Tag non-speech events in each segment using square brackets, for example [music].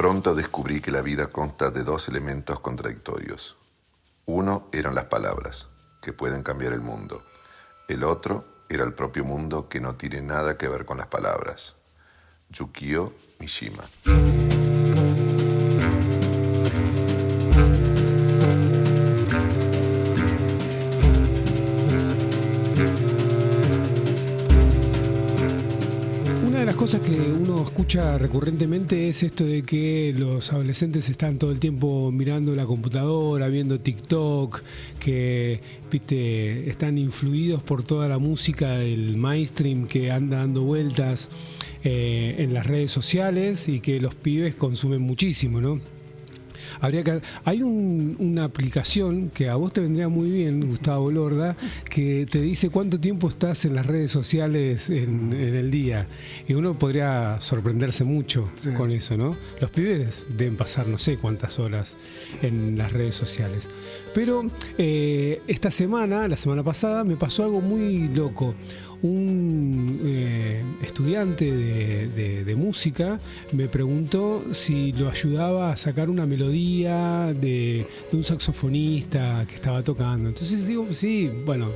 Pronto descubrí que la vida consta de dos elementos contradictorios. Uno eran las palabras, que pueden cambiar el mundo. El otro era el propio mundo que no tiene nada que ver con las palabras. Yukio Mishima. Que uno escucha recurrentemente es esto de que los adolescentes están todo el tiempo mirando la computadora, viendo TikTok, que viste, están influidos por toda la música del mainstream que anda dando vueltas eh, en las redes sociales y que los pibes consumen muchísimo, ¿no? Habría que, hay una aplicación que a vos te vendría muy bien, Gustavo Lorda, que te dice cuánto tiempo estás en las redes sociales en, el día. Y uno podría sorprenderse mucho con eso, ¿no? Los pibes deben pasar no sé cuántas horas en las redes sociales. Pero eh, esta semana, la semana pasada, me pasó algo muy loco un eh, estudiante de, música me preguntó si lo ayudaba a sacar una melodía de, un saxofonista que estaba tocando. Entonces digo, sí, bueno.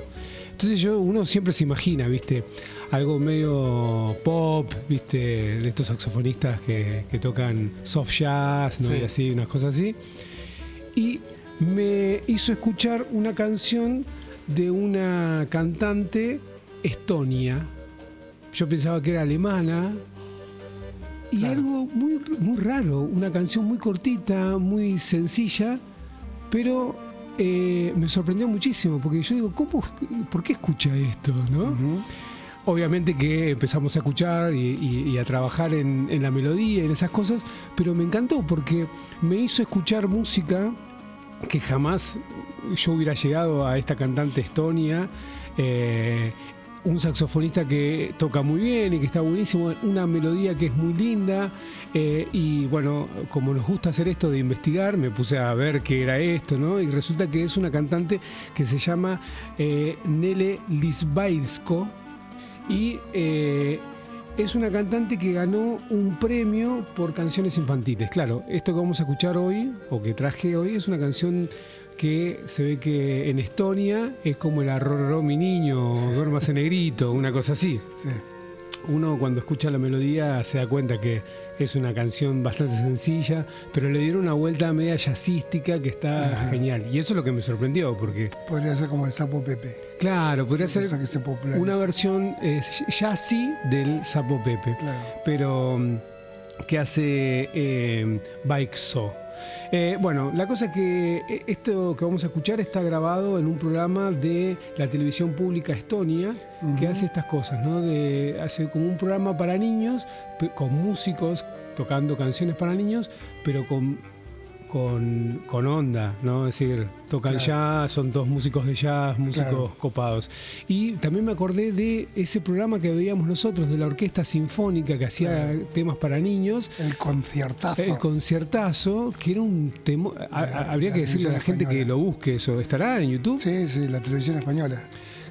Entonces yo, uno siempre se imagina, ¿viste? Algo medio pop, ¿viste? De estos saxofonistas que, tocan soft jazz, ¿no? Y así, unas cosas así. Y me hizo escuchar una canción de una cantante Estonia. Yo pensaba que era alemana. Y algo muy, muy raro, una canción muy cortita, muy sencilla, pero eh, me sorprendió muchísimo, porque yo digo, ¿cómo, ¿por qué escucha esto? ¿no? Obviamente que empezamos a escuchar y, a trabajar en, en, la melodía, en esas cosas, pero me encantó porque me hizo escuchar música que jamás yo hubiera llegado a esta cantante Estonia. Eh, un saxofonista que toca muy bien y que está buenísimo, una melodía que es muy linda. Eh, y bueno, como nos gusta hacer esto de investigar, me puse a ver qué era esto, ¿no? Y resulta que es una cantante que se llama eh, Nele Lisbailsko y eh, es una cantante que ganó un premio por canciones infantiles. Claro, esto que vamos a escuchar hoy, o que traje hoy, es una canción que se ve que en Estonia es como el arroró mi niño, duermas en negrito, una cosa así. Uno cuando escucha la melodía se da cuenta que es una canción bastante sencilla, pero le dieron una vuelta media jazzística que está genial. Y eso es lo que me sorprendió, porque... Podría ser como el Sapo Pepe. Claro, podría ser una versión jazzy del Sapo Pepe, pero mm, que hace eh, So. Eh, bueno, la cosa es que eh, esto que vamos a escuchar está grabado en un programa de la televisión pública Estonia que hace estas cosas, ¿no? De, hace como un programa para niños con músicos tocando canciones para niños, pero con con, onda, ¿no? Es decir, tocan jazz, son dos músicos de jazz, músicos copados. Y también me acordé de ese programa que veíamos nosotros, de la Orquesta Sinfónica, que hacía temas para niños. El conciertazo. El conciertazo, que era un tema... Habría que decirle a la gente que lo busque eso. ¿Estará en YouTube? Sí, sí, la televisión española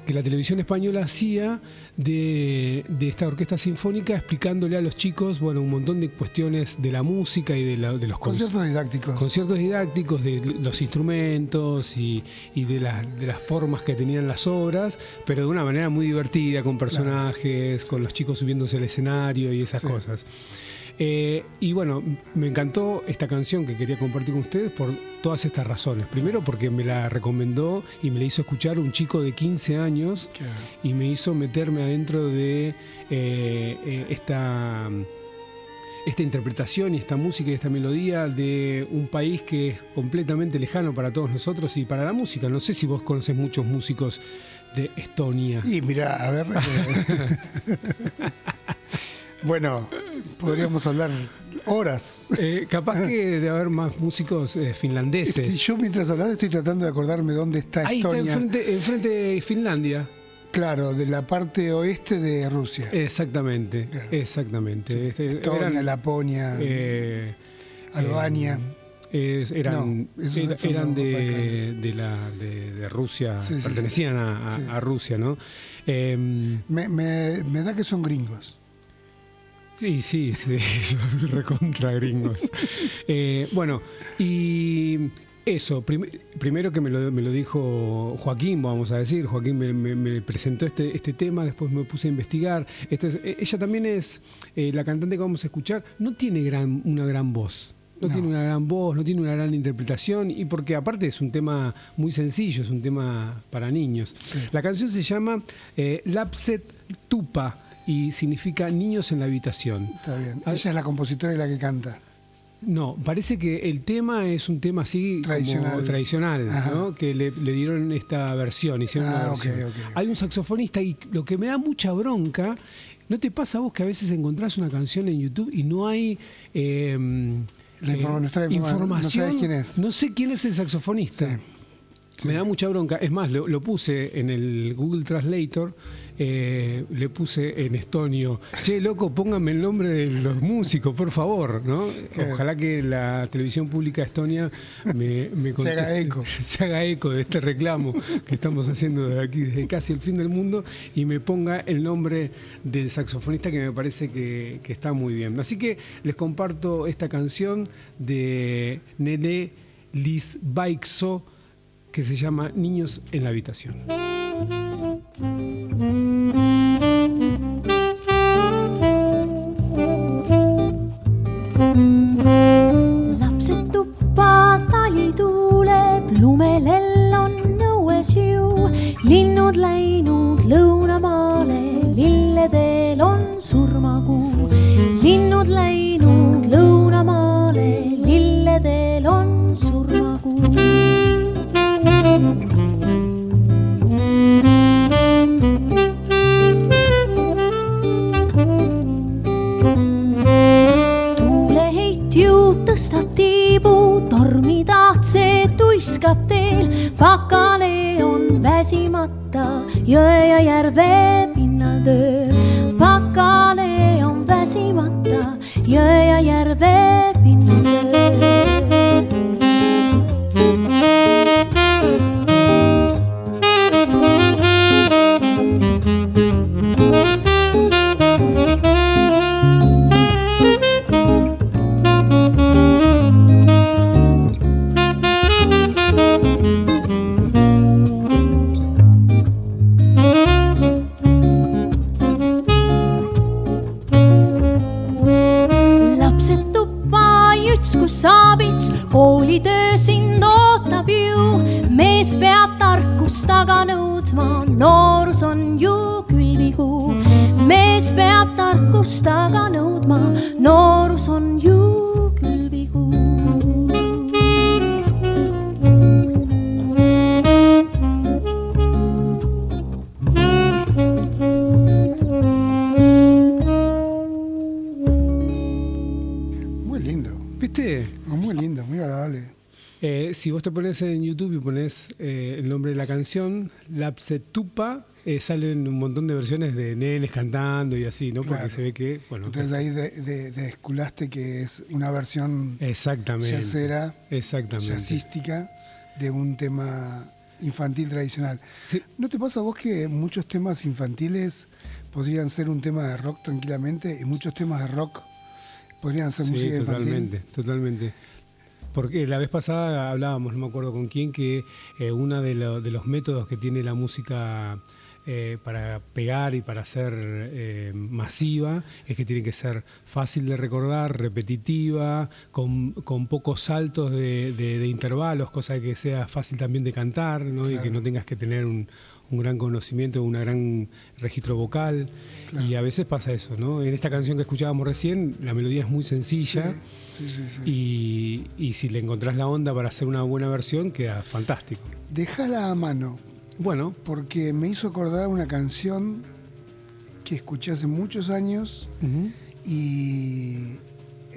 que la televisión española hacía de, esta orquesta sinfónica explicándole a los chicos bueno un montón de cuestiones de la música y de, los conciertos didácticos. Conciertos didácticos de los instrumentos y, de, las formas que tenían las obras pero de una manera muy divertida con personajes con los chicos subiéndose al escenario y esas cosas eh, y bueno, me encantó esta canción que quería compartir con ustedes por todas estas razones. Primero porque me la recomendó y me la hizo escuchar un chico de 15 años y me hizo meterme adentro de eh, eh, esta esta interpretación y esta música y esta melodía de un país que es completamente lejano para todos nosotros y para la música. No sé si vos conoces muchos músicos de Estonia. Y mira, a ver. [laughs] bueno, podríamos hablar horas. Eh, capaz que de haber más músicos eh, finlandeses. Yo mientras hablaba estoy tratando de acordarme dónde está Ahí Estonia. está enfrente, enfrente de Finlandia. Claro, de la parte oeste de Rusia. Exactamente, exactamente. Este, Estonia, Laponia, eh, Albania. eran eran de, la, de, Rusia, pertenecían a, Rusia, ¿no? me, me da que son gringos. Sí, sí, [laughs] sí, recontra gringos. [laughs] Eh, bueno, y eso, primero que me lo, dijo Joaquín, vamos a decir, Joaquín me, presentó este, este tema, después me puse a investigar. E, ella también es eh, la cantante que vamos a escuchar, no tiene gran, una gran voz. No, tiene una gran voz, no tiene una gran interpretación y porque aparte es un tema muy sencillo, es un tema para niños. La canción se llama eh, Lapset Tupa y significa niños en la habitación. Está bien. Ah, Ella es la compositora y la que canta. No, parece que el tema es un tema así tradicional, tradicional ¿no? que le, dieron esta versión, hicieron ah, versión. Hay un saxofonista y lo que me da mucha bronca, ¿no te pasa a vos que a veces encontrás una canción en YouTube y no hay... Eh, la información, no, quién es. no sé quién es el saxofonista. Me da mucha bronca. Es más, lo, puse en el Google Translator, eh, le puse en estonio, che, loco, pónganme el nombre de los músicos, por favor, ¿no? Ojalá que la televisión pública Estonia me, se haga eco. [laughs] Se haga eco de este reclamo que estamos haciendo desde aquí, desde casi el fin del mundo, y me ponga el nombre del saxofonista que me parece que, que está muy bien. Así que les comparto esta canción de Nene Lisbaixo que se llama Niños en la habitación. lapsed tuppa, tali tuuleb, lumelell on õues ju, linnud läinud lõunamaale, lilledel on surmakuu, linnud läinud lõunamaale, lilledel on surmakuu. See tuiskab teel, pakale on väsimata jõe ja järve pinnal tööl. pakale on väsimata jõe ja järve koolitöö sind ootab ju, mees peab tarkust taga nõudma, noorus on ju küll vigu. mees peab tarkust taga nõudma, noorus on ju si vos te pones en YouTube y pones eh, el nombre de la canción, Lapsetupa, eh, salen un montón de versiones de nenes cantando y así, ¿no? Porque se ve que. Bueno, Entonces ahí desculaste que es una versión exactamente, yacera, exactamente. jazzística de un tema infantil tradicional. ¿No te pasa a vos que muchos temas infantiles podrían ser un tema de rock tranquilamente y muchos temas de rock podrían ser música infantil? Totalmente, totalmente. Porque la vez pasada hablábamos, no me acuerdo con quién, que eh, uno de, los métodos que tiene la música eh, para pegar y para ser eh, masiva es que tiene que ser fácil de recordar, repetitiva, con, pocos saltos de, intervalos, cosa que sea fácil también de cantar ¿no? y que no tengas que tener un, un gran conocimiento, un gran registro vocal. Y a veces pasa eso, ¿no? En esta canción que escuchábamos recién, la melodía es muy sencilla. y, si le encontrás la onda para hacer una buena versión, queda fantástico. Déjala a mano. Bueno. Porque me hizo acordar una canción que escuché hace muchos años y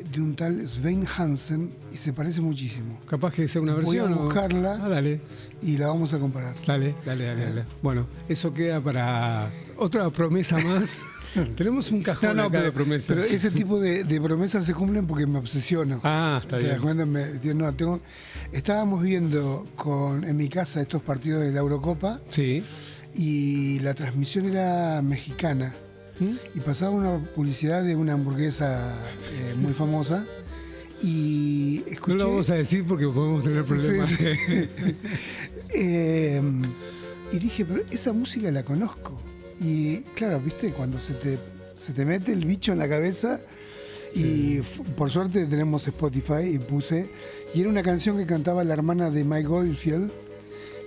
de un tal Svein Hansen y se parece muchísimo. Capaz que sea una versión. Voy a buscarla ah, dale. y la vamos a comparar. Dale, dale, dale, dale. Bueno, eso queda para otra promesa más. [laughs] Tenemos un cajón acá de promesas. Pero ese tipo de, promesas se cumplen porque me obsesiono. Ah, está bien. no, tengo, estábamos viendo con, en mi casa estos partidos de la Eurocopa. Sí. Y la transmisión era mexicana. ¿Mm? y pasaba una publicidad de una hamburguesa eh, muy famosa. Y escuché... No lo vamos a decir porque podemos tener problemas. [laughs] Eh, y dije, pero esa música la conozco. Y claro, viste, cuando se te, se te mete el bicho en la cabeza, y por suerte tenemos Spotify y puse, y era una canción que cantaba la hermana de Mike Goldfield.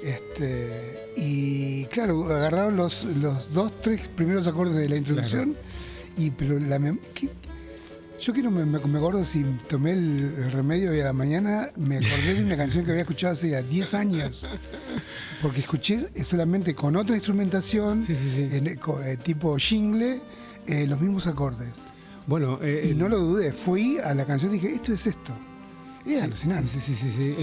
Este, y claro, agarraron los, los dos, tres primeros acordes de la introducción, y pero la yo que no me, me, acuerdo si tomé el, remedio y a la mañana me acordé de una canción que había escuchado hace ya 10 años. Porque escuché solamente con otra instrumentación, eh, tipo jingle, eh, los mismos acordes. Bueno, eh, y no lo dudé, fui a la canción y dije, esto es esto. Es alucinante. Sí, sí, sí, sí.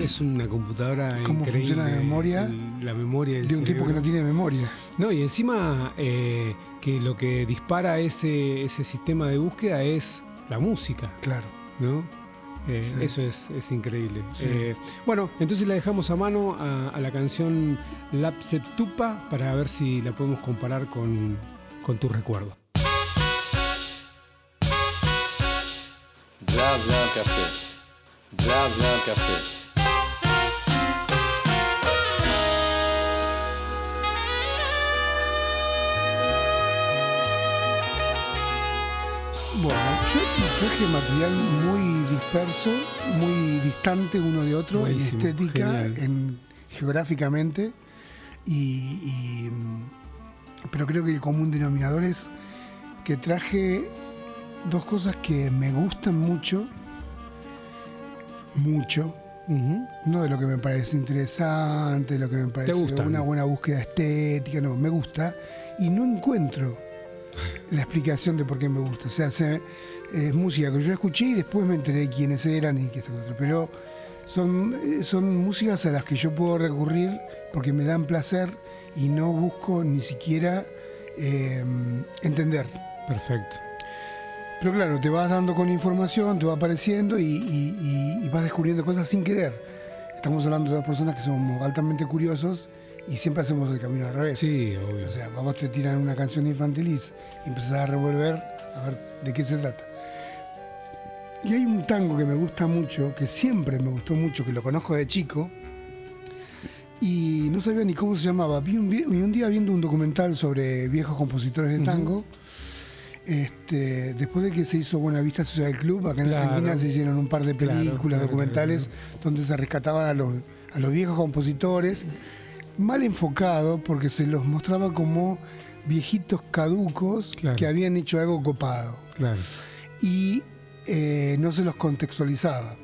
es una computadora ¿Cómo funciona la memoria? la memoria de un tipo que no tiene memoria. No, y encima que lo que dispara ese, ese sistema de búsqueda es la música. Claro. ¿No? Eh, eso es, increíble. Eh, bueno, entonces la dejamos a mano a, la canción Lapseptupa para ver si la podemos comparar con, con tu recuerdo. Bla bla café. Bla bla café. Yo traje material muy disperso, muy distante uno de otro, en estética, en, geográficamente, y, pero creo que el común denominador es que traje dos cosas que me gustan mucho, mucho, no de lo que me parece interesante, de lo que me parece una buena búsqueda estética, no, me gusta, y no encuentro [laughs] la explicación de por qué me gusta. O sea, es música que yo escuché y después me enteré quiénes eran y qué esto otro. Pero son, eh, son músicas a las que yo puedo recurrir porque me dan placer y no busco ni siquiera em, entender. Perfecto. Pero claro, te vas dando con información, te va apareciendo y vas descubriendo cosas sin querer. Estamos hablando de dos personas que somos altamente curiosos y siempre hacemos el camino al revés. Sí, obvio. O sea, vos te tiran una canción infantil y empezás a revolver a ver de qué se trata. Y hay un tango que me gusta mucho, que siempre me gustó mucho, que lo conozco de chico, y no sabía ni cómo se llamaba. Vi un, un día viendo un documental sobre viejos compositores de tango, este, después de que se hizo Buena Vista Social Club, acá en Argentina se hicieron un par de películas, documentales, donde se rescataban a los, a los viejos compositores. Mal enfocado porque se los mostraba como viejitos caducos que habían hecho algo copado. Y eh, no se los contextualizaba.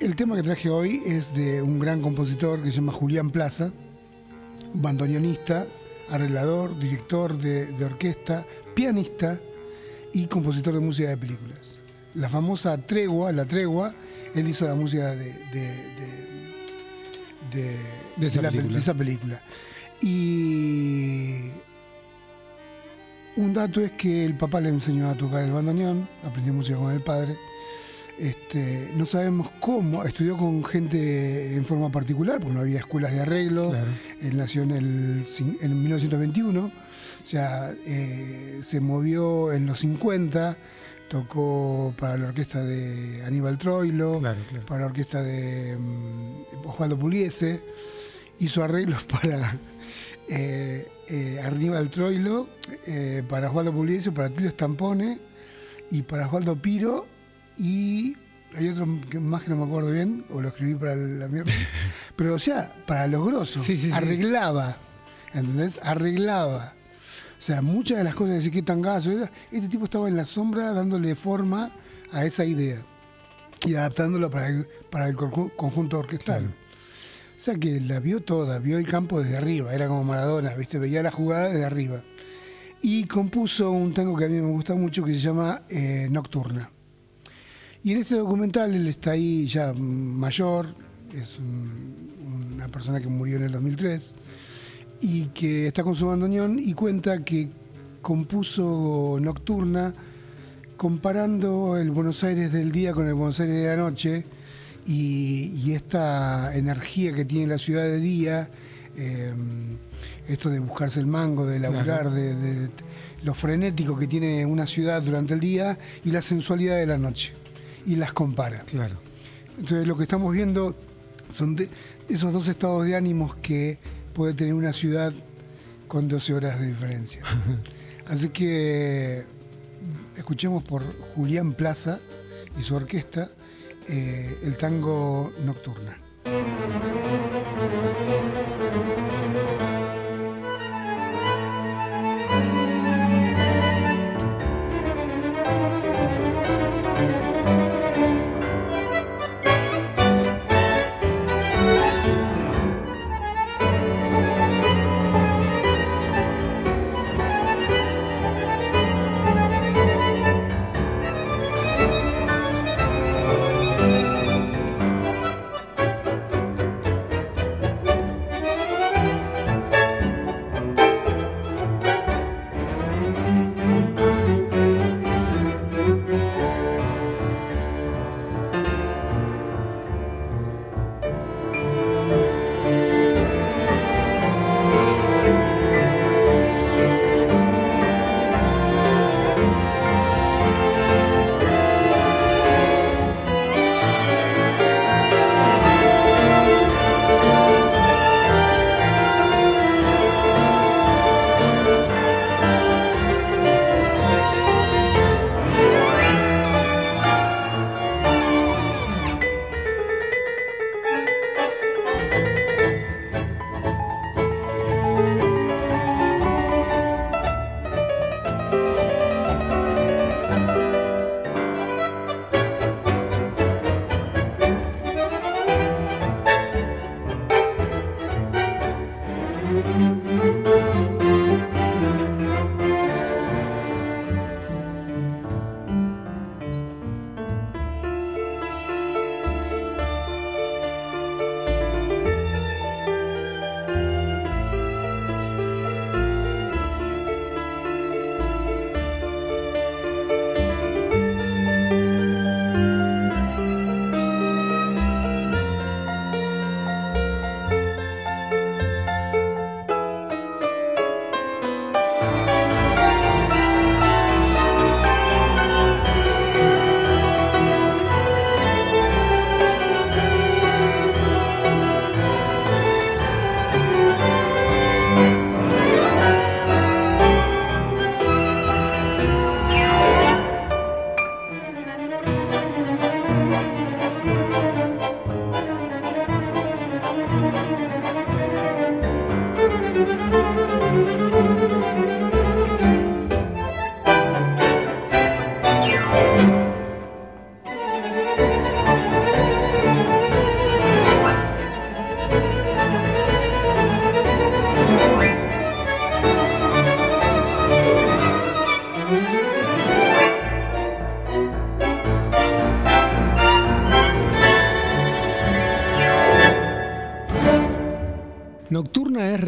El tema que traje hoy es de un gran compositor que se llama Julián Plaza, bandoneonista, arreglador, director de, orquesta, pianista y compositor de música de películas. La famosa Tregua, la Tregua, él hizo la música de de, esa, película. Y un dato es que el papá le enseñó a tocar el bandoneón, aprendió música con el padre. Este, no sabemos cómo, estudió con gente en forma particular, porque no había escuelas de arreglo. Él nació en, el, en 1921, o sea, eh, se movió en los 50 tocó para la orquesta de Aníbal Troilo, para la orquesta de mm, Osvaldo Puliese, hizo arreglos [laughs] para eh, eh, Aníbal Troilo, para Osvaldo Puliese, para Tilio Stampone y para Osvaldo Piro y hay otro más que no me acuerdo bien, o lo escribí para la mierda, [laughs] pero o sea, para los grosos, arreglaba, ¿entendés? Arreglaba. O sea, muchas de las cosas de tan Tangazo, este tipo estaba en la sombra dándole forma a esa idea y adaptándolo para el, para el conjunto orquestal. O sea que la vio toda, vio el campo desde arriba, era como Maradona, ¿viste? veía la jugada desde arriba. Y compuso un tango que a mí me gusta mucho que se llama eh, Nocturna. Y en este documental él está ahí ya mayor, es una persona que murió en el 2003 y que está con su bandoneón y cuenta que compuso Nocturna comparando el Buenos Aires del día con el Buenos Aires de la noche y, esta energía que tiene la ciudad de día, em, esto de buscarse el mango, de laburar, de, lo frenético que tiene una ciudad durante el día y la sensualidad de la noche. Y las compara. Claro. Entonces lo que estamos viendo son esos dos estados de ánimos que puede tener una ciudad con 12 horas de diferencia. [laughs] Así que escuchemos por Julián Plaza y su orquesta eh, el tango Nocturna.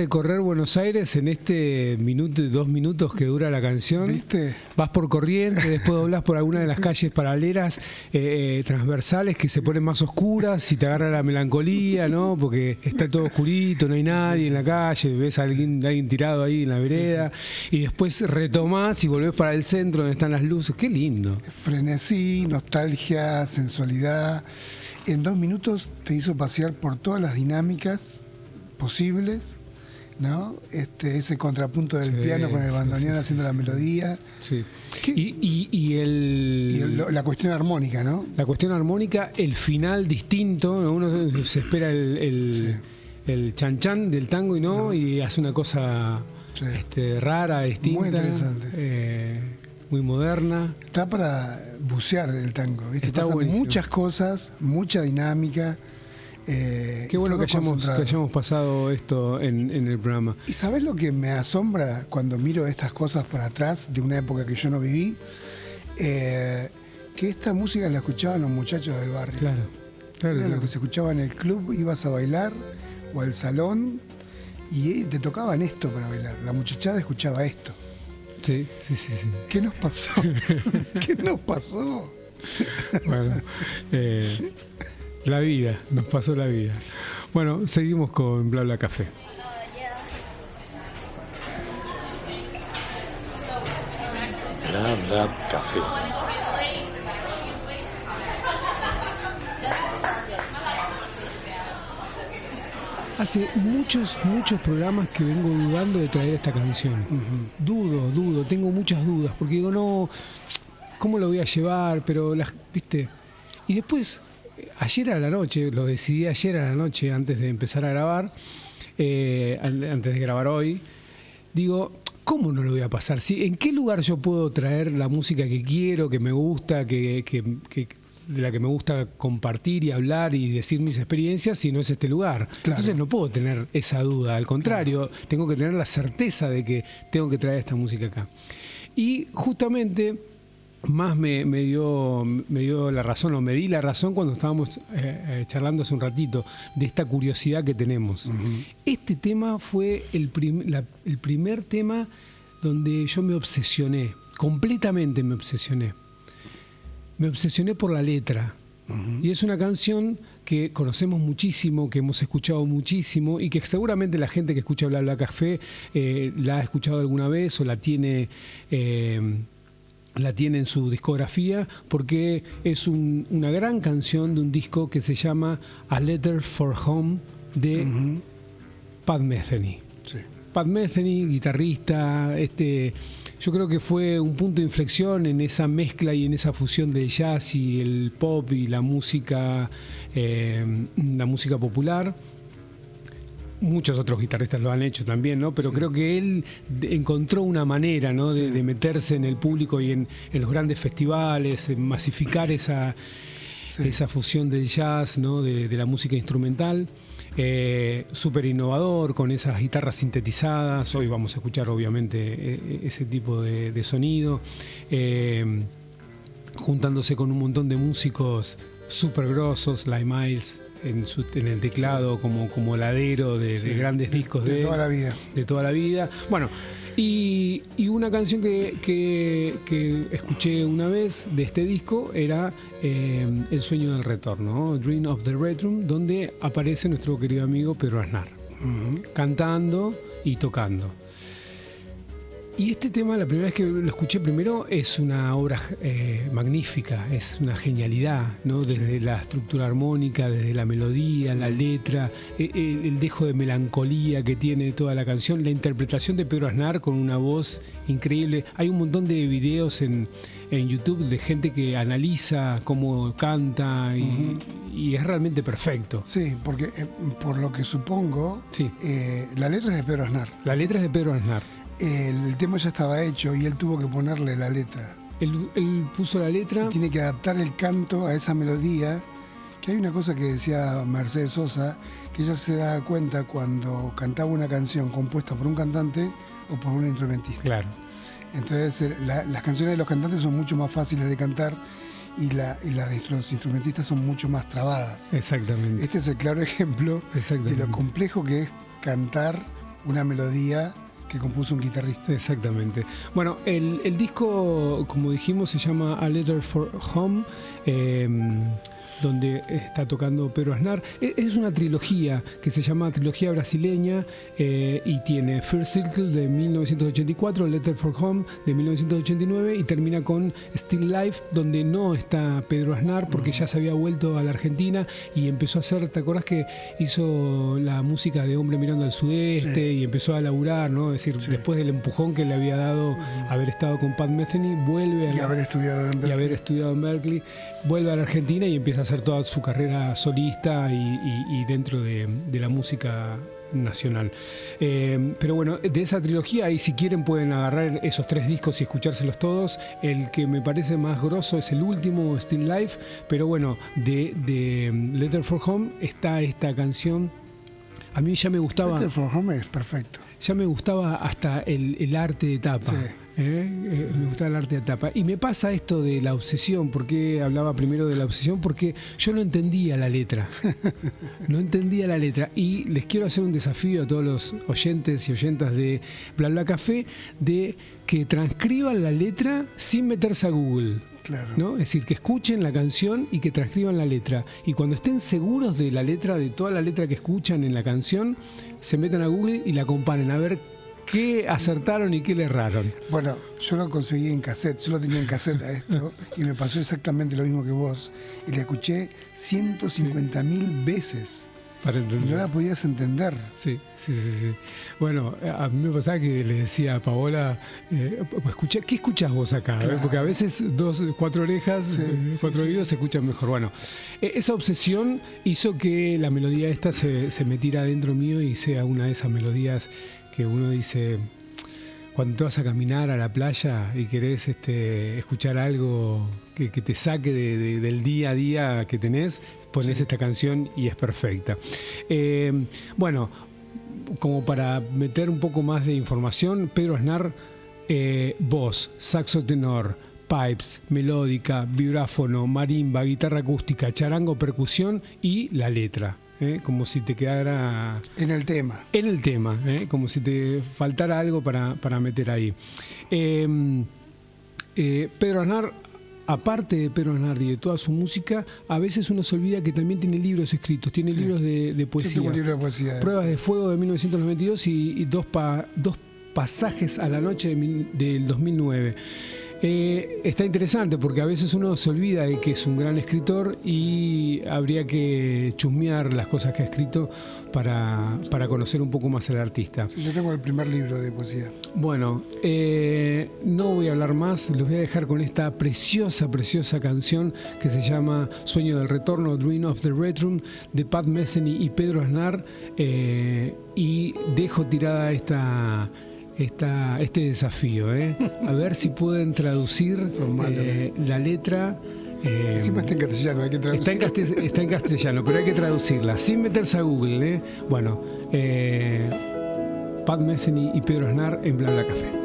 Recorrer Buenos Aires en este minuto y dos minutos que dura la canción. ¿Viste? Vas por corriente, después doblas por alguna de las calles paralelas, eh, eh, transversales que se ponen más oscuras y te agarra la melancolía, ¿no? Porque está todo oscurito, no hay nadie en la calle, ves a alguien, alguien tirado ahí en la vereda y después retomás y volvés para el centro donde están las luces. Qué lindo. Frenesí, nostalgia, sensualidad. En dos minutos te hizo pasear por todas las dinámicas posibles ¿no? Este, ese contrapunto del piano con el bandoneón haciendo la melodía. Sí. Y, y, el, la cuestión armónica, ¿no? La cuestión armónica, el final distinto, uno se espera el, el, chan chan del tango y no, y hace una cosa este, rara, distinta. Muy interesante. Eh, muy moderna. Está para bucear el tango, ¿viste? Está muchas cosas, mucha dinámica. Eh, Qué bueno que hayamos, hayamos, pasado esto en, el programa. ¿Y sabes lo que me asombra cuando miro estas cosas para atrás de una época que yo no viví? Eh, que esta música la escuchaban los muchachos del barrio. Claro, claro. Era lo que se escuchaba en el club, ibas a bailar o al salón y te tocaban esto para bailar. La muchachada escuchaba esto. Sí, sí, sí. sí. ¿Qué nos pasó? [laughs] ¿Qué nos pasó? bueno, eh, [laughs] la vida, nos pasó la vida. Bueno, seguimos con Bla Bla Café. Verdad Café. Hace muchos, muchos programas que vengo dudando de traer esta canción. Dudo, dudo, tengo muchas dudas, porque digo, no, ¿cómo lo voy a llevar? Pero, las, viste. Y después, ayer a la noche, lo decidí ayer a la noche, antes de empezar a grabar, eh, antes de grabar hoy, digo, ¿cómo no lo voy a pasar? ¿En qué lugar yo puedo traer la música que quiero, que me gusta, que, de la que me gusta compartir y hablar y decir mis experiencias si no es este lugar. Entonces no puedo tener esa duda, al contrario, tengo que tener la certeza de que tengo que traer esta música acá. Y justamente más me, dio, me dio la razón, o me di la razón cuando estábamos eh, eh, charlando hace un ratito, de esta curiosidad que tenemos. Este tema fue el, el primer tema donde yo me obsesioné, completamente me obsesioné me obsesioné por la letra. Y es una canción que conocemos muchísimo, que hemos escuchado muchísimo y que seguramente la gente que escucha Bla Bla Café eh, la ha escuchado alguna vez o la tiene, eh, la tiene en su discografía porque es una gran canción de un disco que se llama A Letter for Home de Pat Metheny. Pat Metheny, guitarrista, este yo creo que fue un punto de inflexión en esa mezcla y en esa fusión del jazz y el pop y la música, eh, la música popular. Muchos otros guitarristas lo han hecho también, ¿no? Pero creo que él encontró una manera, ¿no? De, meterse en el público y en, los grandes festivales, en masificar esa, esa fusión del jazz, ¿no? de la música instrumental eh, súper innovador, con esas guitarras sintetizadas. Hoy vamos a escuchar obviamente e, e, ese tipo de, sonido, eh, juntándose con un montón de músicos súper grosos, like Miles. En, el teclado como, como ladero de, grandes discos de, toda la vida. De toda la vida. Bueno, y, una canción que, escuché una vez de este disco era eh, El sueño del retorno, Dream of the Return, donde aparece nuestro querido amigo Pedro Aznar, cantando y tocando. Y este tema, la primera vez que lo escuché primero, es una obra eh, magnífica, es una genialidad, ¿no? Desde la estructura armónica, desde la melodía, la letra, e, e, el, dejo de melancolía que tiene toda la canción, la interpretación de Pedro Aznar con una voz increíble. Hay un montón de videos en, YouTube de gente que analiza cómo canta y, es realmente perfecto. Sí, porque eh, por lo que supongo, eh, la letra es de Pedro Aznar. La letra es de Pedro Aznar el tema ya estaba hecho y él tuvo que ponerle la letra. Él, puso la letra. tiene que adaptar el canto a esa melodía. Que hay una cosa que decía Mercedes Sosa, que ella se da cuenta cuando cantaba una canción compuesta por un cantante o por un instrumentista. Claro. Entonces, eh, las canciones de los cantantes son mucho más fáciles de cantar y, la, las de los instrumentistas son mucho más trabadas. Exactamente. Este es el claro [laughs] ejemplo de lo complejo que es cantar una melodía que compuso un guitarrista. Exactamente. Bueno, el, el disco, como dijimos, se llama A Letter for Home. Eh, donde está tocando Pedro Aznar. E, es una trilogía que se llama Trilogía Brasileña eh, y tiene First Circle de 1984, Letter for Home de 1989 y termina con Still Life, donde no está Pedro Aznar porque ya se había vuelto a la Argentina y empezó a hacer, ¿te acordás que hizo la música de Hombre Mirando al Sudeste y empezó a laburar, ¿no? Es decir, después del empujón que le había dado haber estado con Pat Metheny, vuelve a y haber estudiado y haber estudiado en Berkeley, vuelve a la Argentina y empieza a hacer toda su carrera solista y, dentro de, la música nacional. Eh, pero bueno, de esa trilogía, ahí si quieren pueden agarrar esos tres discos y escuchárselos todos. El que me parece más grosso es el último, Still Life, pero bueno, de, de Letter for Home está esta canción. A mí ya me gustaba. Letter for Home es perfecto. Ya me gustaba hasta el, arte de tapa. ¿eh? Eh, me gusta el arte de tapa. Y me pasa esto de la obsesión, porque hablaba primero de la obsesión, porque yo no entendía la letra. No entendía la letra. Y les quiero hacer un desafío a todos los oyentes y oyentas de Bla Bla Café de que transcriban la letra sin meterse a Google. ¿no? Es decir, que escuchen la canción y que transcriban la letra. Y cuando estén seguros de la letra, de toda la letra que escuchan en la canción, se metan a Google y la comparen a ver ¿Qué acertaron y qué le erraron? Bueno, yo lo conseguí en cassette, yo lo tenía en cassette a [laughs] esto y me pasó exactamente lo mismo que vos. Y la escuché 150 mil veces. Para y no la podías entender. Sí, sí, sí, sí. Bueno, a mí me pasaba que le decía a Paola, eh, ¿qué escuchas vos acá? Porque a veces dos, cuatro orejas, eh, cuatro oídos se escuchan mejor. Bueno, e, esa obsesión hizo que la melodía esta se, se metiera dentro mío y sea una de esas melodías que uno dice, cuando te vas a caminar a la playa y querés este, escuchar algo que, te saque del día a día que tenés, pones esta canción y es perfecta. Eh, bueno, como para meter un poco más de información, Pedro Aznar, eh, voz, saxo tenor, pipes, melódica, vibráfono, marimba, guitarra acústica, charango, percusión y la letra. ¿eh? como si te quedara... En el tema. En el tema, ¿eh? como si te faltara algo para, meter ahí. Pedro Aznar, aparte de Pedro y de toda su música, a veces uno se olvida que también tiene libros escritos, tiene libros de, poesía. libro de poesía. Pruebas de Fuego de 1992 y, dos, dos pasajes a la noche del 2009. Eh, está interesante porque a veces uno se olvida de que es un gran escritor y habría que chusmear las cosas que ha escrito para, conocer un poco más al artista. yo tengo el primer libro de poesía. Bueno, eh, no voy a hablar más, los voy a dejar con esta preciosa, preciosa canción que se llama Sueño del Retorno, Dream of the Red Room, de Pat Metheny y Pedro Aznar. Eh, y dejo tirada esta esta, este desafío, ¿eh? a ver si pueden traducir [laughs] eh, la letra. Eh, está en castellano, hay que traducirla. Está en, castellano, pero hay que traducirla, sin meterse a Google. ¿eh? Bueno, Pat Metheny y Pedro Aznar en Bla Café.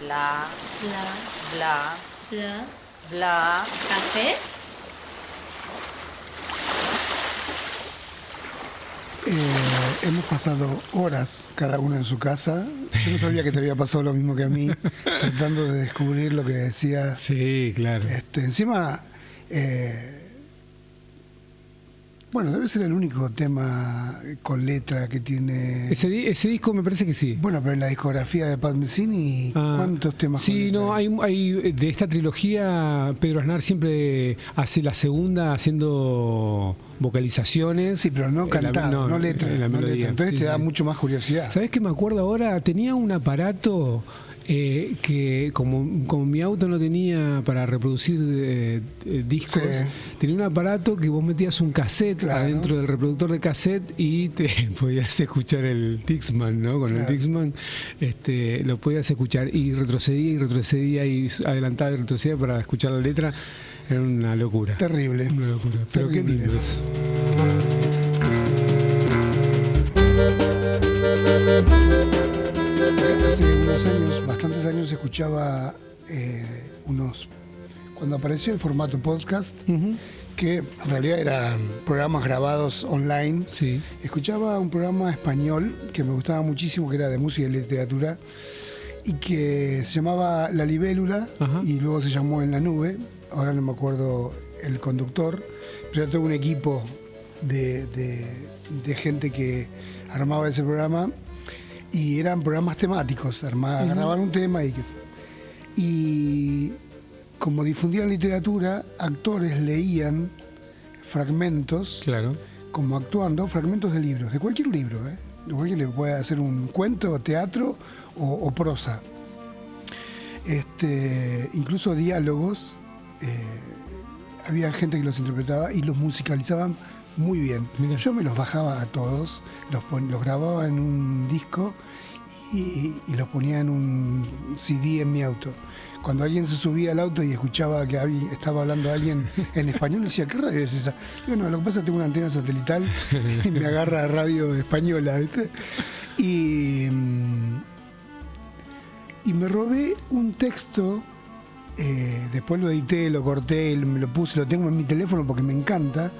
Bla, bla, bla, bla, bla. café, Eh, hemos pasado horas cada uno en su casa. Yo no sabía que te había pasado lo mismo que a mí, tratando de descubrir lo que decía. Sí, claro. Este, encima, eh, bueno, debe ser el único tema con letra que tiene. Ese, di- ese disco me parece que sí. Bueno, pero en la discografía de Pat Messini, Ah, ¿cuántos temas? con Sí, letra no, hay, hay de esta trilogía, Pedro Aznar siempre hace la segunda haciendo vocalizaciones. Sí, pero no en la- cantado, no, letra. no letra. Entonces Sí, te da sí. mucho más curiosidad. ¿Sabés qué me acuerdo ahora? Tenía un aparato eh, que, como, como mi auto no tenía para reproducir eh, eh, discos, Sí. tenía un aparato que vos metías un cassette Claro. adentro del reproductor de cassette y te [laughs] podías escuchar el Dixman, ¿no? Con el. Dixman este, lo podías escuchar y retrocedía y retrocedía y adelantaba y retrocedía para escuchar la letra. Era una locura. Terrible. Una locura. Pero qué lindo es. Hace unos años, bastantes años, escuchaba eh, unos. Cuando apareció el formato podcast, que en realidad eran programas grabados online, Sí. escuchaba un programa español que me gustaba muchísimo, que era de música y literatura, y que se llamaba La Libélula, y luego se llamó En la Nube. Ahora no me acuerdo el conductor, pero era todo un equipo de, de- de gente que armaba ese programa, y eran programas temáticos, arma- agarraban un tema y... y como difundían literatura, actores leían fragmentos Claro. como actuando fragmentos de libros, de cualquier libro, ¿eh? De cualquier libro. Puede hacer un cuento, teatro o, o prosa. Este, incluso diálogos, eh, había gente que los interpretaba y los musicalizaban muy bien. Mira. Yo me los bajaba a todos, los, los grababa en un disco y, y los ponía en un CD en mi auto. Cuando alguien se subía al auto y escuchaba que había- estaba hablando alguien [laughs] en español, decía, ¿qué radio es esa? Digo, no, lo que pasa es que tengo una antena satelital y me agarra radio española, ¿viste? Y, mm, y me robé un texto, eh, después lo edité, lo corté, me lo puse, lo tengo en mi teléfono porque me encanta.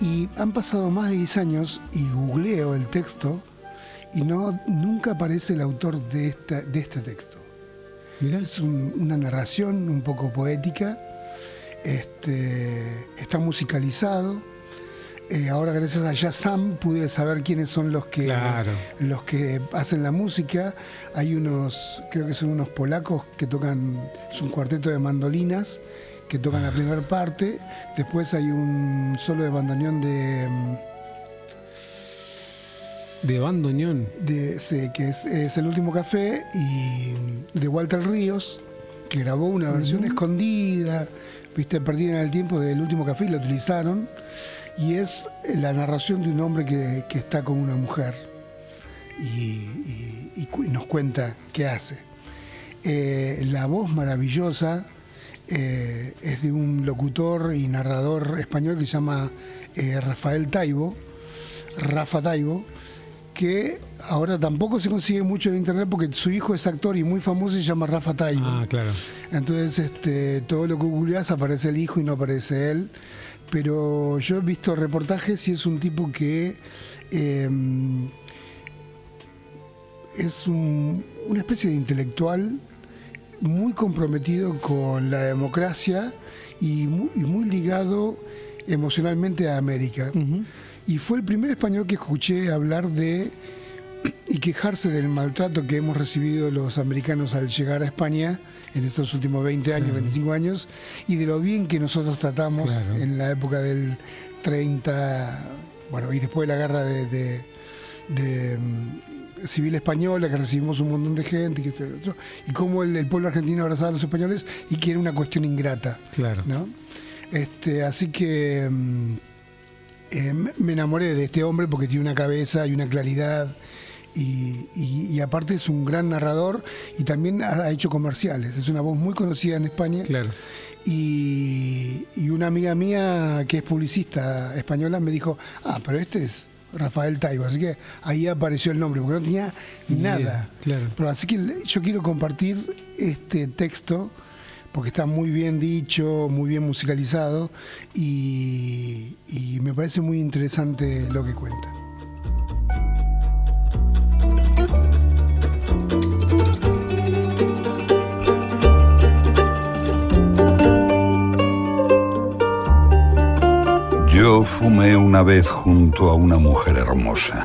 Y han pasado más de 10 años y googleo el texto y no nunca aparece el autor de, esta, de este texto. Mirá. Es un- una narración un poco poética, este, está musicalizado. Eh, ahora gracias a Shazam pude saber quiénes son los que, Claro. los que hacen la música. Hay unos, creo que son unos polacos que tocan, es un cuarteto de mandolinas que tocan la primera parte. Después hay un solo de bandoneón de... mm, De bandoneón. de ese, que es, es El Último Café, y de Walter Ríos, que grabó una versión escondida, viste, perdida en el tiempo del Último Café y la utilizaron, y es la narración de un hombre que, que está con una mujer y, y- y cu- nos cuenta qué hace. Eh, la voz maravillosa eh, es de un locutor y narrador español que se llama eh, Rafael Taibo, Rafa Taibo, que ahora tampoco se consigue mucho en internet porque su hijo es actor y muy famoso y se llama Rafa Taibo. Ah, claro. Entonces, este, todo lo que googleás aparece el hijo y no aparece él. Pero yo he visto reportajes y es un tipo que eh, es un- una especie de intelectual muy comprometido con la democracia y muy, y muy ligado emocionalmente a América. Y fue el primer español que escuché hablar de y quejarse del maltrato que hemos recibido los americanos al llegar a España en estos últimos 20 años, 25 años, y de lo bien que nosotros tratamos Claro. en la época del 30, bueno, y después de la guerra de, de- de, mm, civil española, que recibimos un montón de gente, y, cómo el, el pueblo argentino abrazaba a los españoles y que era una cuestión ingrata. Claro. ¿no? Este, así que mm, eh, me enamoré de este hombre porque tiene una cabeza y una claridad y, y- y aparte es un gran narrador y también ha, hecho comerciales. Es una voz muy conocida en España Claro. y, y una amiga mía que es publicista española me dijo, ah, pero este es Rafael Taibo. Así que ahí apareció el nombre, porque no tenía nada. claro. Pero así que yo quiero compartir este texto porque está muy bien dicho, muy bien musicalizado y, y me parece muy interesante lo que cuenta. Yo fumé una vez junto a una mujer hermosa.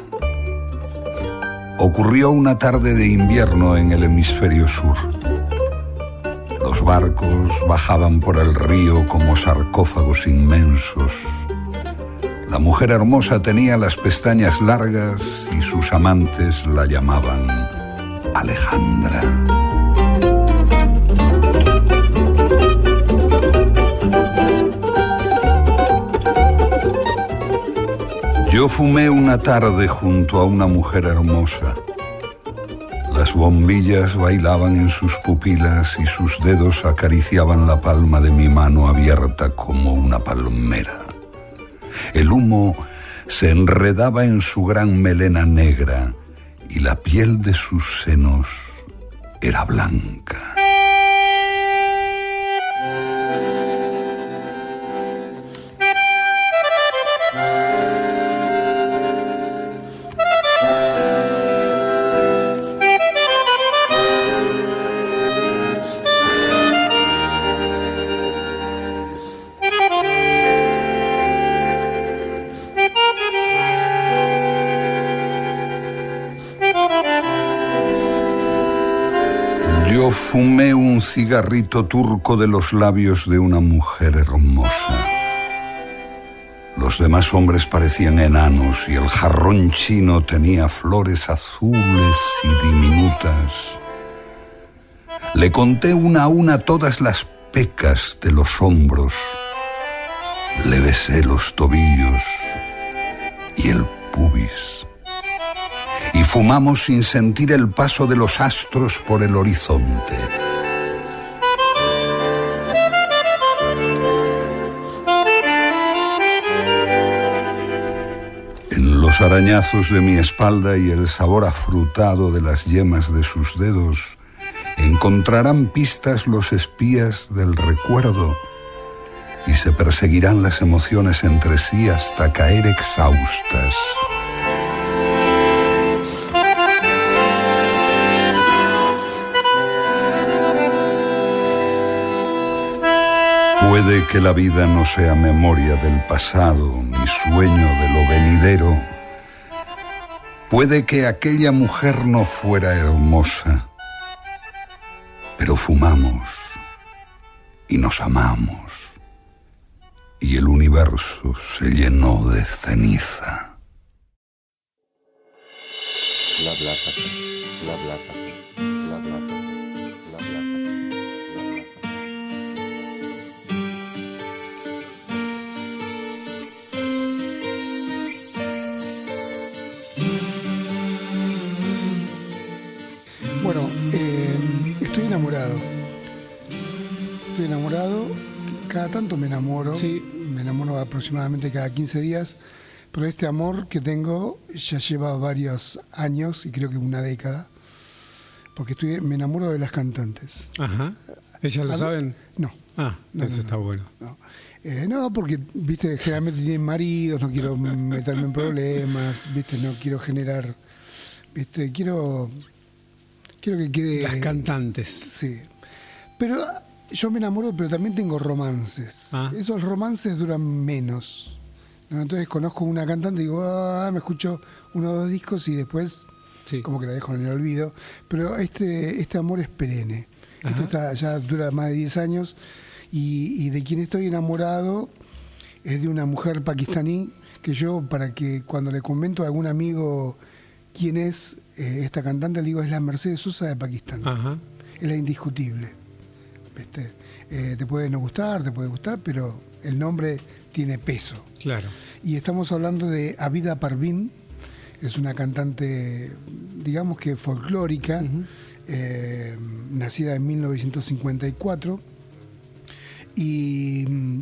Ocurrió una tarde de invierno en el hemisferio sur. Los barcos bajaban por el río como sarcófagos inmensos. La mujer hermosa tenía las pestañas largas y sus amantes la llamaban Alejandra. Yo fumé una tarde junto a una mujer hermosa. Las bombillas bailaban en sus pupilas y sus dedos acariciaban la palma de mi mano abierta como una palmera. El humo se enredaba en su gran melena negra y la piel de sus senos era blanca. Un cigarrito turco de los labios de una mujer hermosa. Los demás hombres parecían enanos y el jarrón chino tenía flores azules y diminutas. Le conté una a una todas las pecas de los hombros. Le besé los tobillos y el pubis y fumamos sin sentir el paso de los astros por el horizonte. Los arañazos de mi espalda y el sabor afrutado de las yemas de sus dedos, encontrarán pistas los espías del recuerdo y se perseguirán las emociones entre sí hasta caer exhaustas. Puede que la vida no sea memoria del pasado ni sueño de lo venidero. Puede que aquella mujer no fuera hermosa, pero fumamos y nos amamos y el universo se llenó de ceniza. Enamorado. Estoy enamorado. Cada tanto me enamoro. Sí. Me enamoro aproximadamente cada 15 días. Pero este amor que tengo ya lleva varios años y creo que una década. Porque estoy, me enamoro de las cantantes. Ajá. ¿Ellas lo Al- saben? No. Ah, No, eso no, está no. bueno. No, Eh, no, porque, viste, generalmente tienen maridos, no quiero meterme en problemas, viste, no quiero generar, viste, quiero, quiero que quede... Las cantantes. Sí. Pero yo me enamoro, pero también tengo romances. Ah. Esos romances duran menos. ¿no? Entonces conozco una cantante y digo, ah, me escucho uno o dos discos y después Sí. como que la dejo en el olvido. Pero este, este amor es perenne. Este está, ya dura más de 10 años y, y de quien estoy enamorado es de una mujer pakistaní que yo, para que cuando le comento a algún amigo quién es eh, esta cantante, le digo, es la Mercedes Sosa de Pakistán Ajá. es la indiscutible. Eh, te puede no gustar, te puede gustar, pero el nombre tiene peso. Claro. Y estamos hablando de Abida Parvin, es una cantante, digamos que folclórica, eh, nacida en 1954, y mm,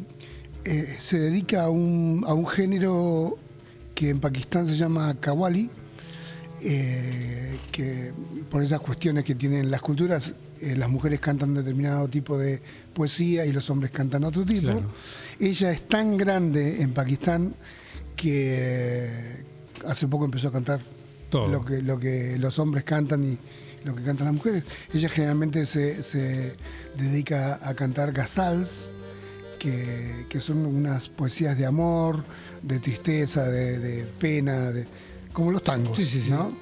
eh, se dedica a un, a un género que en Pakistán se llama Kawali, eh, que por esas cuestiones que tienen las culturas, eh, las mujeres cantan determinado tipo de poesía y los hombres cantan otro tipo. Ella es tan grande en Pakistán que hace poco empezó a cantar Lo, que, lo que los hombres cantan y lo que cantan las mujeres. Ella generalmente se, dedica a cantar gazals, que, que, son unas poesías de amor, de tristeza, de, pena, de, como los tangos, ¿no?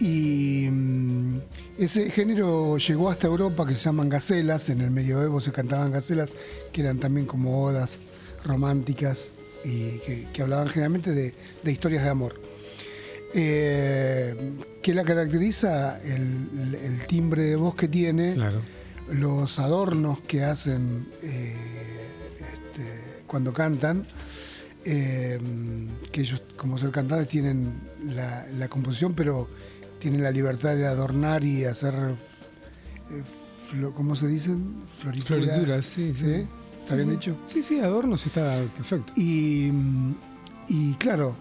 Y mm, ese género llegó hasta Europa que se llaman gacelas, en el medioevo se cantaban gacelas, que eran también como odas románticas y que, hablaban generalmente de, historias de amor. Eh, ¿Qué la caracteriza? El, timbre de voz que tiene, los adornos que hacen eh, este, cuando cantan, eh, que ellos como ser cantantes tienen la, composición, pero tienen la libertad de adornar y hacer, ¿cómo se dicen? Florituras. sí. ¿Sí? ¿Está bien dicho? Sí, sí, adornos está perfecto. Y, y, claro,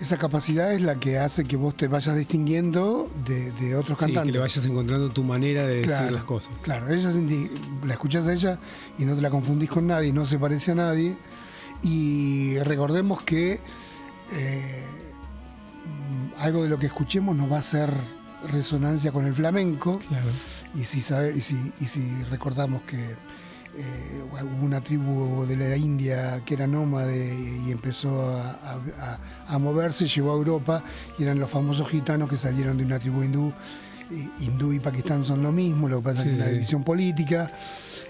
esa capacidad es la que hace que vos te vayas distinguiendo de, otros cantantes. que le vayas encontrando tu manera de decir las cosas. Claro, ella la escuchas a ella y no te la confundís con nadie, no se parece a nadie. Y recordemos que eh, algo de lo que escuchemos nos va a hacer resonancia con el flamenco. Claro. Y si, sabe, y si, y si recordamos que eh, hubo una tribu de la India que era nómade y empezó a, moverse, llegó a Europa y eran los famosos gitanos que salieron de una tribu hindú. hindú y Pakistán son lo mismo, lo que pasa es que una división política,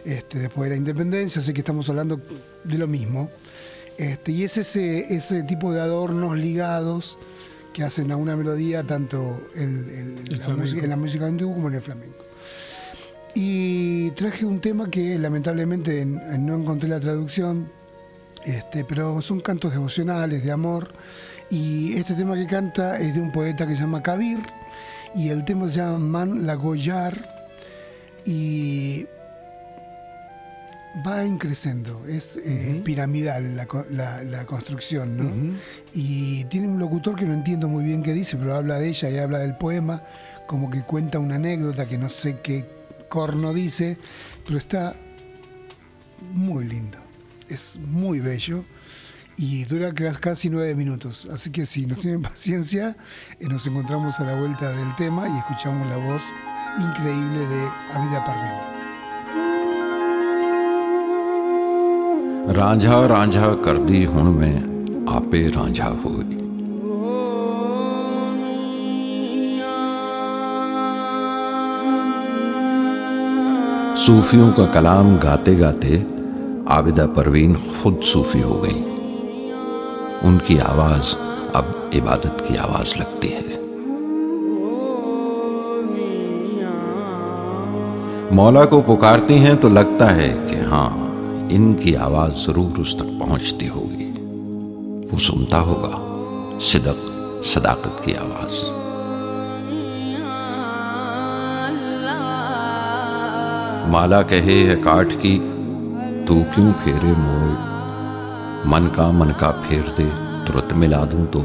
este, después de la independencia, así que estamos hablando de lo mismo. Este, y es ese, ese tipo de adornos ligados que hacen a una melodía tanto en la música hindú como en el flamenco. Y traje un tema que lamentablemente no encontré la traducción, este, pero son cantos devocionales de amor. Y este tema que canta es de un poeta que se llama Kabir y el tema se llama Man Lagoyar y va increciendo, es eh, piramidal la, construcción, ¿no? Y tiene un locutor que no entiendo muy bien qué dice, pero habla de ella y habla del poema, como que cuenta una anécdota que no sé qué, corno dice, pero está muy lindo. Es muy bello y dura casi nueve minutos. Así que si nos tienen paciencia, eh, nos encontramos a la vuelta del tema y escuchamos la voz increíble de Avida Parvin. رانجھا رانجھا کر دی ہن میں آپے رانجھا ہوئی صوفیوں کا کلام گاتے گاتے عابدہ پروین خود صوفی ہو گئی ان کی آواز اب عبادت کی آواز لگتی ہے مولا کو پکارتی ہیں تو لگتا ہے کہ ہاں ان کی آواز ضرور اس تک پہنچتی ہوگی۔ وہ سنتا ہوگا، صدق، صداقت کی آواز۔ مالا کہے، ہے کاٹ کی، تو کیوں پھیرے موڑ من کا من کا پھیر دے، ترت ملا دوں تو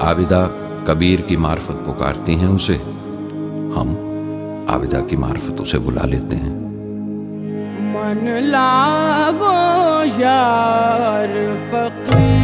عابدہ کبیر کی معرفت پکارتی ہیں اسے۔ آبدہ کی معرفت اسے بلا لیتے ہیں۔ من لاگو یار فقیر۔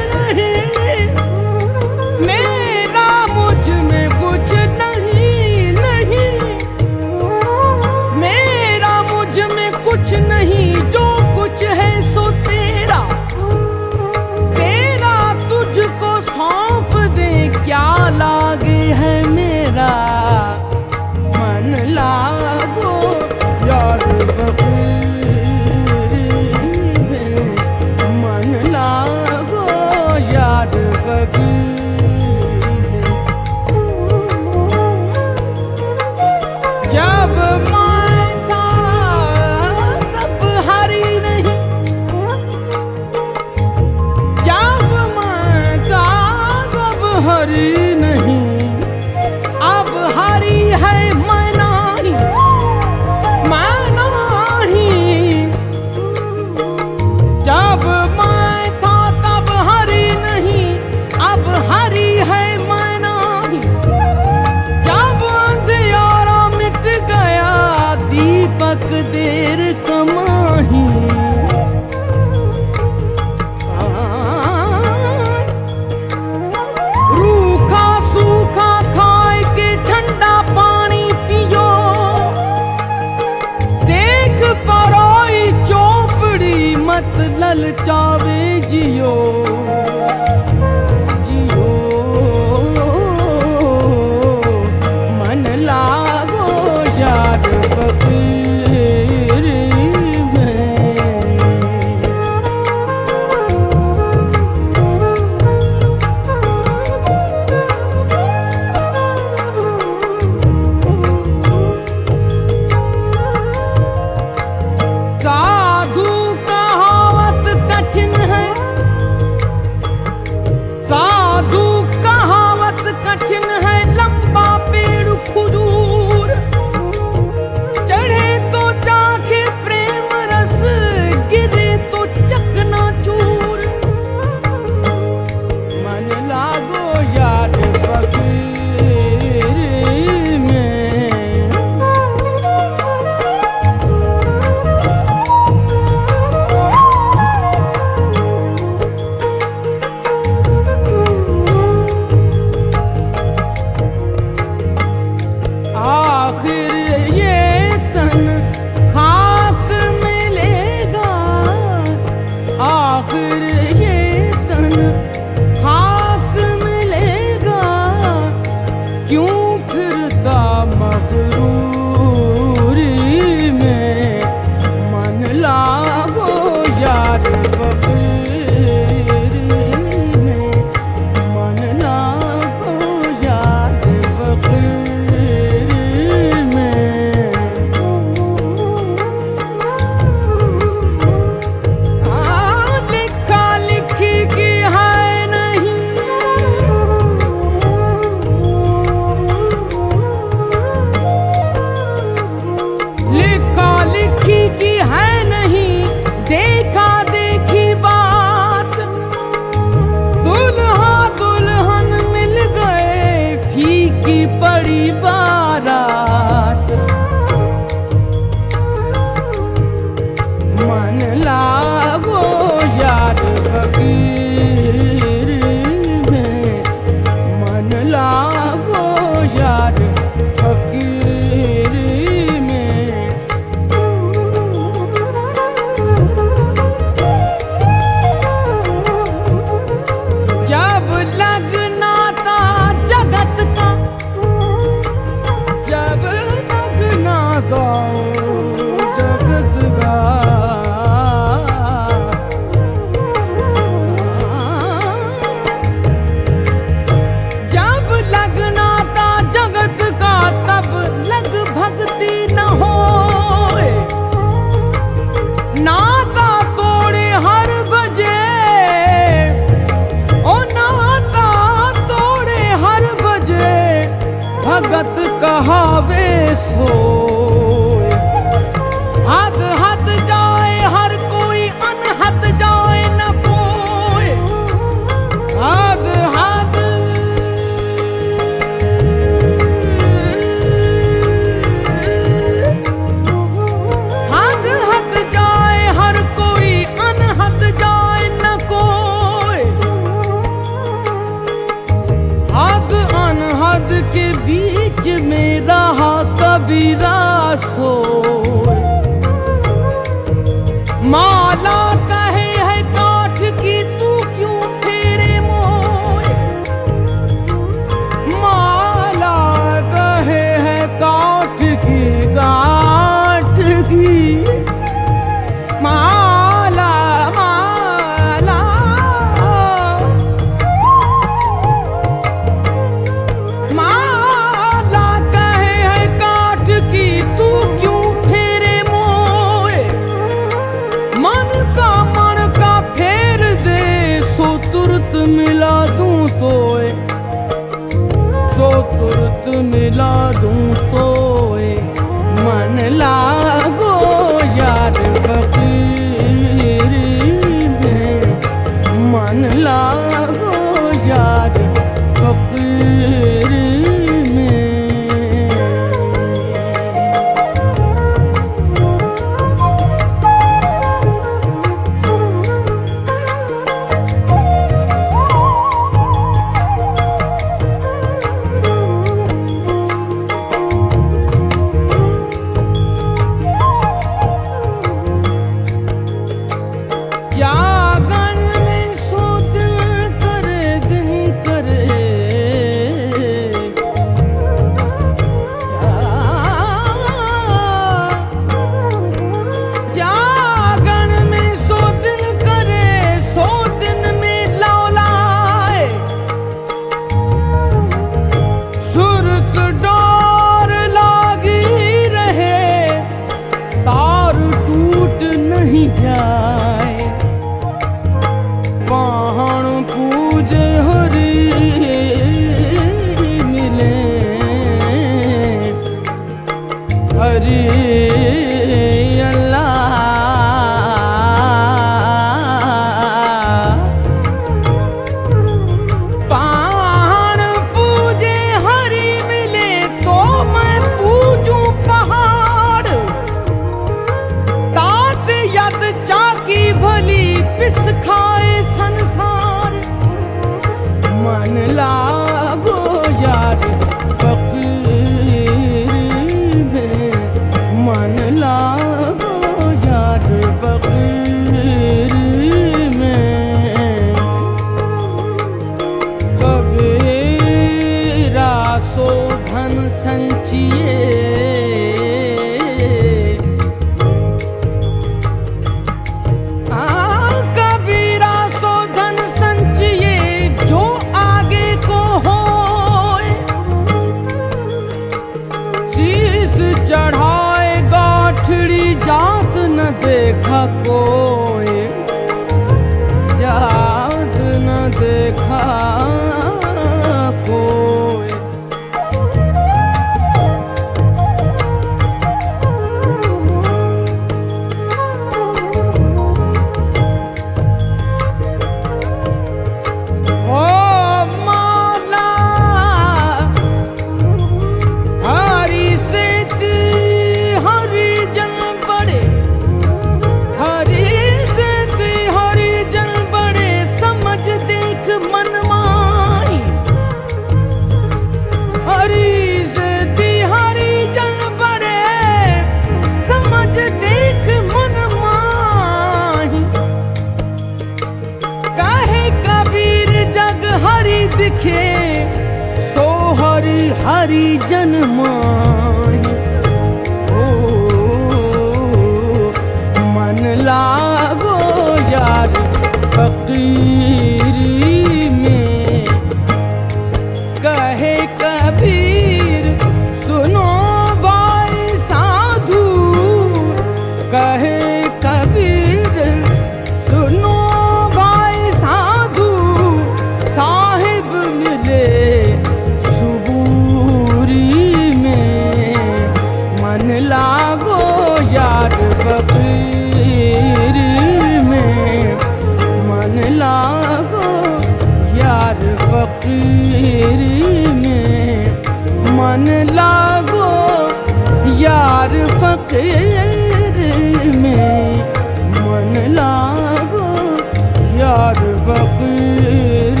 यार फकीर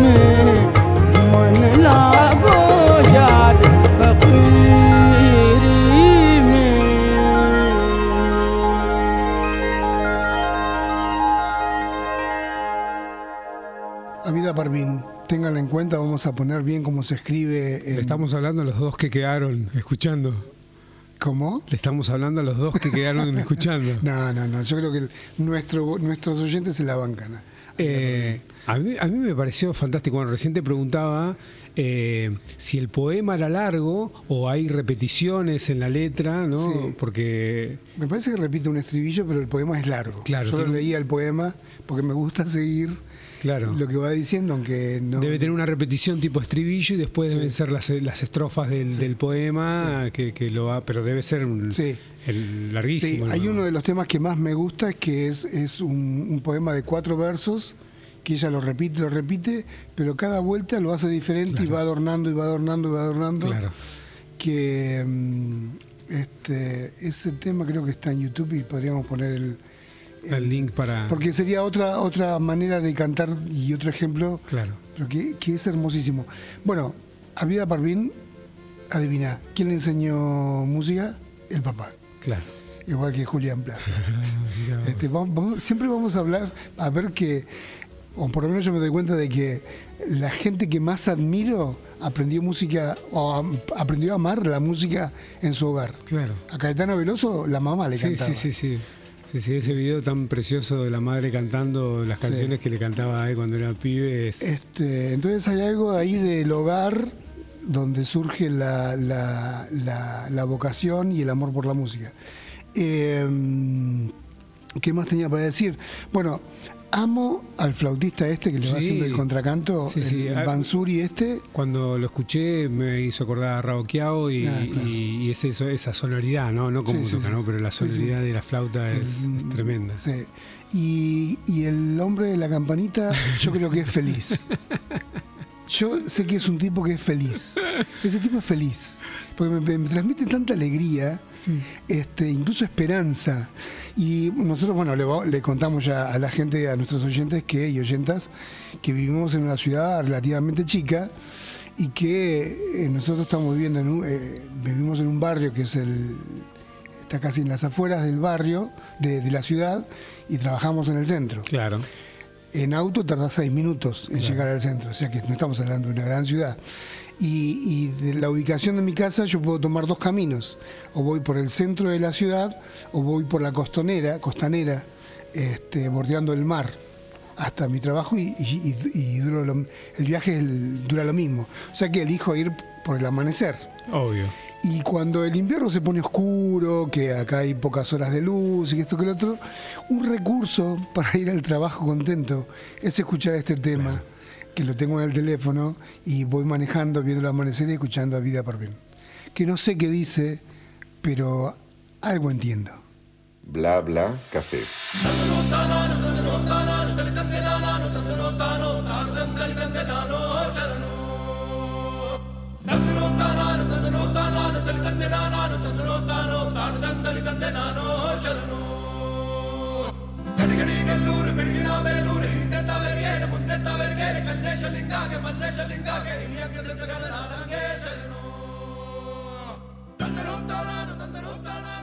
में मन लागो यार फकीर में Avida Parvin, ténganlo en cuenta, vamos a poner bien cómo se escribe. Le En, estamos hablando a los dos que quedaron escuchando. ¿Cómo? Le estamos hablando a los dos que quedaron [laughs] escuchando. No, no, no. Yo creo que el- nuestro, nuestros oyentes se la bancan. Eh, a, mí, a mí me pareció fantástico. Bueno, recién te preguntaba eh, si el poema era largo o hay repeticiones en la letra, ¿no? Sí. Porque Me parece que repite un estribillo, pero el poema es largo. Claro, Yo lo leía el poema porque me gusta seguir Claro. lo que va diciendo, aunque no. Debe tener una repetición tipo estribillo y después deben ser las, las estrofas del, del poema que, que lo va, pero debe ser un- Sí. el larguísimo. hay ¿no? uno de los temas que más me gusta, que es, es un, un poema de cuatro versos, que ella lo repite, lo repite, pero cada vuelta lo hace diferente y va adornando y va adornando y va adornando. Claro. Que mm, este, ese tema creo que está en YouTube y podríamos poner el... El link para. Porque sería otra, otra manera de cantar y otro ejemplo, Claro. pero que, que es hermosísimo. Bueno, a Vida Parvin, adivina, ¿quién le enseñó música? El papá Claro. igual que Julián Plaza. [laughs] Este, vamos- vamos- siempre vamos a hablar, a ver que, o por lo menos yo me doy cuenta de que la gente que más admiro aprendió música, o aprendió a amar la música en su hogar. Claro. A Caetano Veloso la mamá le Sí, cantaba. sí, sí, sí. Sí, sí, ese video tan precioso de la madre cantando las Sí. canciones que le cantaba a él cuando era pibe. es- Este, entonces hay algo ahí del hogar donde surge la, la- la- la vocación y el amor por la música. Eh, ¿Qué más tenía para decir? Bueno, amo al flautista este que le va Sí. haciendo el contracanto, Sí, sí. el, Ah, Bansuri este. Cuando lo escuché me hizo acordar a Rao Kiao y, Ah, claro. y- y es eso, esa sonoridad, ¿no? No como toca. ¿no? Pero la sonoridad de la flauta es, El- es tremenda. Y el hombre de la campanita, yo creo que es feliz. [laughs] Yo sé que es un tipo que es feliz. Ese tipo es feliz. Porque me, me transmite tanta alegría, este, incluso esperanza. Y nosotros, bueno, le, contamos ya a la gente, a nuestros oyentes que, y oyentas, que vivimos en una ciudad relativamente chica y que eh, nosotros estamos viviendo en un, eh, vivimos en un barrio que es el está casi en las afueras del barrio, de, de la ciudad, y trabajamos en el centro. Claro. En auto tarda seis minutos en llegar al centro, o sea que no estamos hablando de una gran ciudad. Y, y de la ubicación de mi casa yo puedo tomar dos caminos, o voy por el centro de la ciudad, o voy por la costonera, costanera, este, bordeando el mar hasta mi trabajo y, y- duro lo- el viaje el- dura lo mismo. O sea que elijo ir por el amanecer. Obvio. Y cuando el invierno se pone oscuro, que acá hay pocas horas de luz y que esto que lo otro, un recurso para ir al trabajo contento es escuchar este tema, que lo tengo en el teléfono y voy manejando, viendo el amanecer y escuchando a Vida Parvin. Que no sé qué dice, pero algo entiendo. Bla bla café. ಕಡಿಗಡಿಗಲ್ಲೂರು ಬೆಳಗಿನ ಬೇಲೂರು ಹಿಂದೆ ತವರ್ಗೇರು ಮುಂದೆ ತವರ್ಗೇರು ಕಲ್ಲೇಶ ಲಿಂಗಾಗೆ ಮಲ್ಲೇಶ ಲಿಂಗಾಗೆ ಹಿರಿಯ ಸಿದ್ಧಗಳ ನಾಟಂಗೇಶನು ತಂದನು ತಾನಾನು ತಂದನು ತಾನಾನು